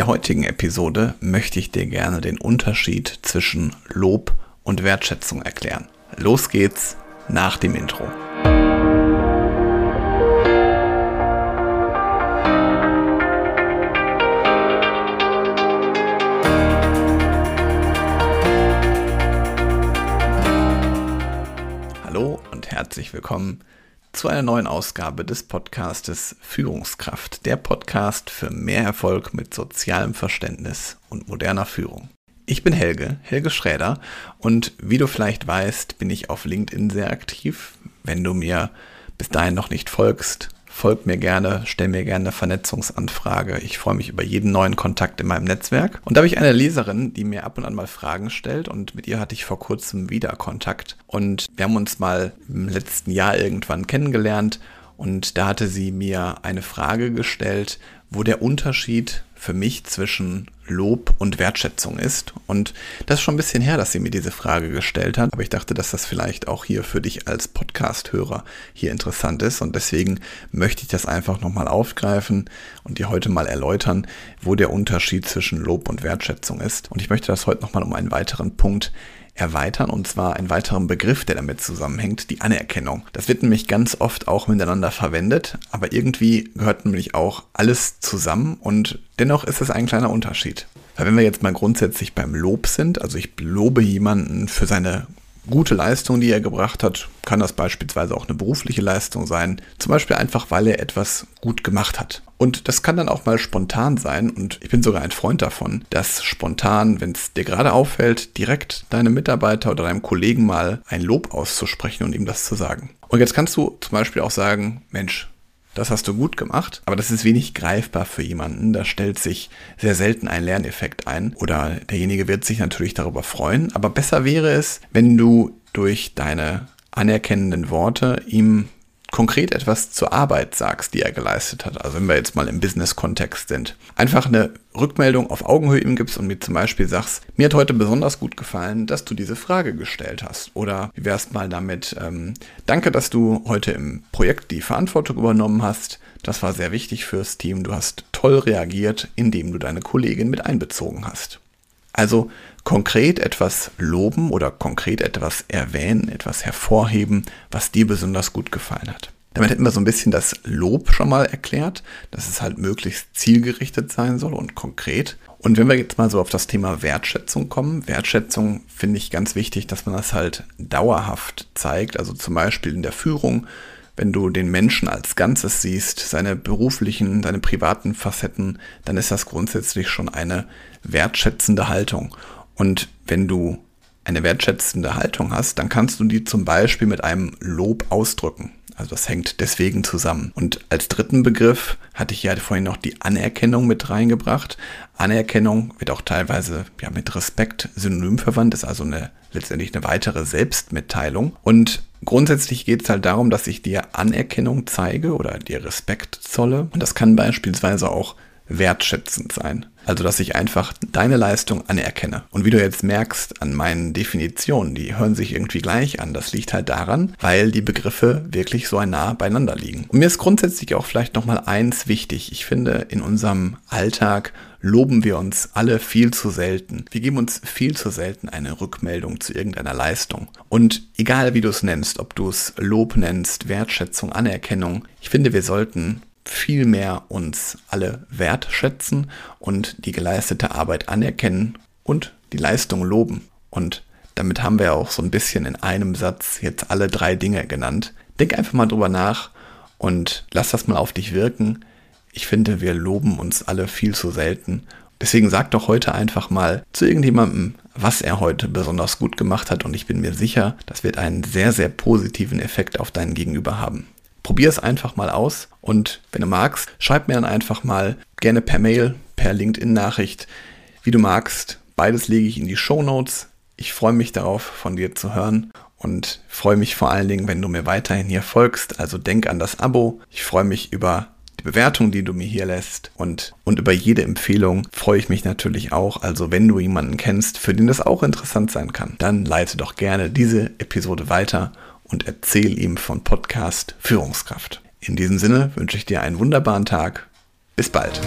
der heutigen Episode möchte ich dir gerne den Unterschied zwischen Lob und Wertschätzung erklären. Los geht's nach dem Intro. Hallo und herzlich willkommen zu einer neuen Ausgabe des Podcastes Führungskraft, der Podcast für mehr Erfolg mit sozialem Verständnis und moderner Führung. Ich bin Helge, Helge Schräder und wie du vielleicht weißt, bin ich auf LinkedIn sehr aktiv. Wenn du mir bis dahin noch nicht folgst, folgt mir gerne, stell mir gerne eine Vernetzungsanfrage. Ich freue mich über jeden neuen Kontakt in meinem Netzwerk. Und da habe ich eine Leserin, die mir ab und an mal Fragen stellt und mit ihr hatte ich vor kurzem wieder Kontakt. Und wir haben uns mal im letzten Jahr irgendwann kennengelernt und da hatte sie mir eine Frage gestellt, wo der Unterschied für mich zwischen Lob und Wertschätzung ist. Und das ist schon ein bisschen her, dass sie mir diese Frage gestellt hat. Aber ich dachte, dass das vielleicht auch hier für dich als Podcast-Hörer hier interessant ist. Und deswegen möchte ich das einfach nochmal aufgreifen und dir heute mal erläutern, wo der Unterschied zwischen Lob und Wertschätzung ist. Und ich möchte das heute nochmal um einen weiteren Punkt erweitern und zwar einen weiteren Begriff, der damit zusammenhängt, die Anerkennung. Das wird nämlich ganz oft auch miteinander verwendet, aber irgendwie gehört nämlich auch alles zusammen und dennoch ist es ein kleiner Unterschied. Weil wenn wir jetzt mal grundsätzlich beim Lob sind, also ich lobe jemanden für seine gute Leistung, die er gebracht hat, kann das beispielsweise auch eine berufliche Leistung sein. Zum Beispiel einfach, weil er etwas gut gemacht hat. Und das kann dann auch mal spontan sein. Und ich bin sogar ein Freund davon, dass spontan, wenn es dir gerade auffällt, direkt deinem Mitarbeiter oder deinem Kollegen mal ein Lob auszusprechen und ihm das zu sagen. Und jetzt kannst du zum Beispiel auch sagen, Mensch, das hast du gut gemacht, aber das ist wenig greifbar für jemanden. Da stellt sich sehr selten ein Lerneffekt ein oder derjenige wird sich natürlich darüber freuen. Aber besser wäre es, wenn du durch deine anerkennenden Worte ihm konkret etwas zur Arbeit sagst, die er geleistet hat. Also wenn wir jetzt mal im Business-Kontext sind. Einfach eine Rückmeldung auf Augenhöhe ihm gibst und mir zum Beispiel sagst, mir hat heute besonders gut gefallen, dass du diese Frage gestellt hast. Oder wie wär's mal damit, ähm, danke, dass du heute im Projekt die Verantwortung übernommen hast. Das war sehr wichtig fürs Team. Du hast toll reagiert, indem du deine Kollegin mit einbezogen hast. Also konkret etwas loben oder konkret etwas erwähnen, etwas hervorheben, was dir besonders gut gefallen hat. Damit hätten wir so ein bisschen das Lob schon mal erklärt, dass es halt möglichst zielgerichtet sein soll und konkret. Und wenn wir jetzt mal so auf das Thema Wertschätzung kommen, Wertschätzung finde ich ganz wichtig, dass man das halt dauerhaft zeigt. Also zum Beispiel in der Führung, wenn du den Menschen als Ganzes siehst, seine beruflichen, seine privaten Facetten, dann ist das grundsätzlich schon eine wertschätzende Haltung. Und wenn du eine wertschätzende Haltung hast, dann kannst du die zum Beispiel mit einem Lob ausdrücken. Also das hängt deswegen zusammen. Und als dritten Begriff hatte ich ja vorhin noch die Anerkennung mit reingebracht. Anerkennung wird auch teilweise ja, mit Respekt synonym verwandt, ist also eine, letztendlich eine weitere Selbstmitteilung. Und grundsätzlich geht es halt darum, dass ich dir Anerkennung zeige oder dir Respekt zolle. Und das kann beispielsweise auch wertschätzend sein. Also, dass ich einfach deine Leistung anerkenne. Und wie du jetzt merkst an meinen Definitionen, die hören sich irgendwie gleich an. Das liegt halt daran, weil die Begriffe wirklich so nah beieinander liegen. Und mir ist grundsätzlich auch vielleicht nochmal eins wichtig. Ich finde, in unserem Alltag loben wir uns alle viel zu selten. Wir geben uns viel zu selten eine Rückmeldung zu irgendeiner Leistung. Und egal wie du es nennst, ob du es Lob nennst, Wertschätzung, Anerkennung, ich finde, wir sollten viel mehr uns alle wertschätzen und die geleistete Arbeit anerkennen und die Leistung loben. Und damit haben wir auch so ein bisschen in einem Satz jetzt alle drei Dinge genannt. Denk einfach mal drüber nach und lass das mal auf dich wirken. Ich finde, wir loben uns alle viel zu selten. Deswegen sag doch heute einfach mal zu irgendjemandem, was er heute besonders gut gemacht hat und ich bin mir sicher, das wird einen sehr, sehr positiven Effekt auf deinen Gegenüber haben. Probier es einfach mal aus und wenn du magst, schreib mir dann einfach mal gerne per Mail, per LinkedIn-Nachricht, wie du magst. Beides lege ich in die Show Notes. Ich freue mich darauf, von dir zu hören und freue mich vor allen Dingen, wenn du mir weiterhin hier folgst. Also denk an das Abo. Ich freue mich über die Bewertung, die du mir hier lässt und, und über jede Empfehlung freue ich mich natürlich auch. Also wenn du jemanden kennst, für den das auch interessant sein kann, dann leite doch gerne diese Episode weiter und erzähl ihm von Podcast Führungskraft. In diesem Sinne wünsche ich dir einen wunderbaren Tag. Bis bald.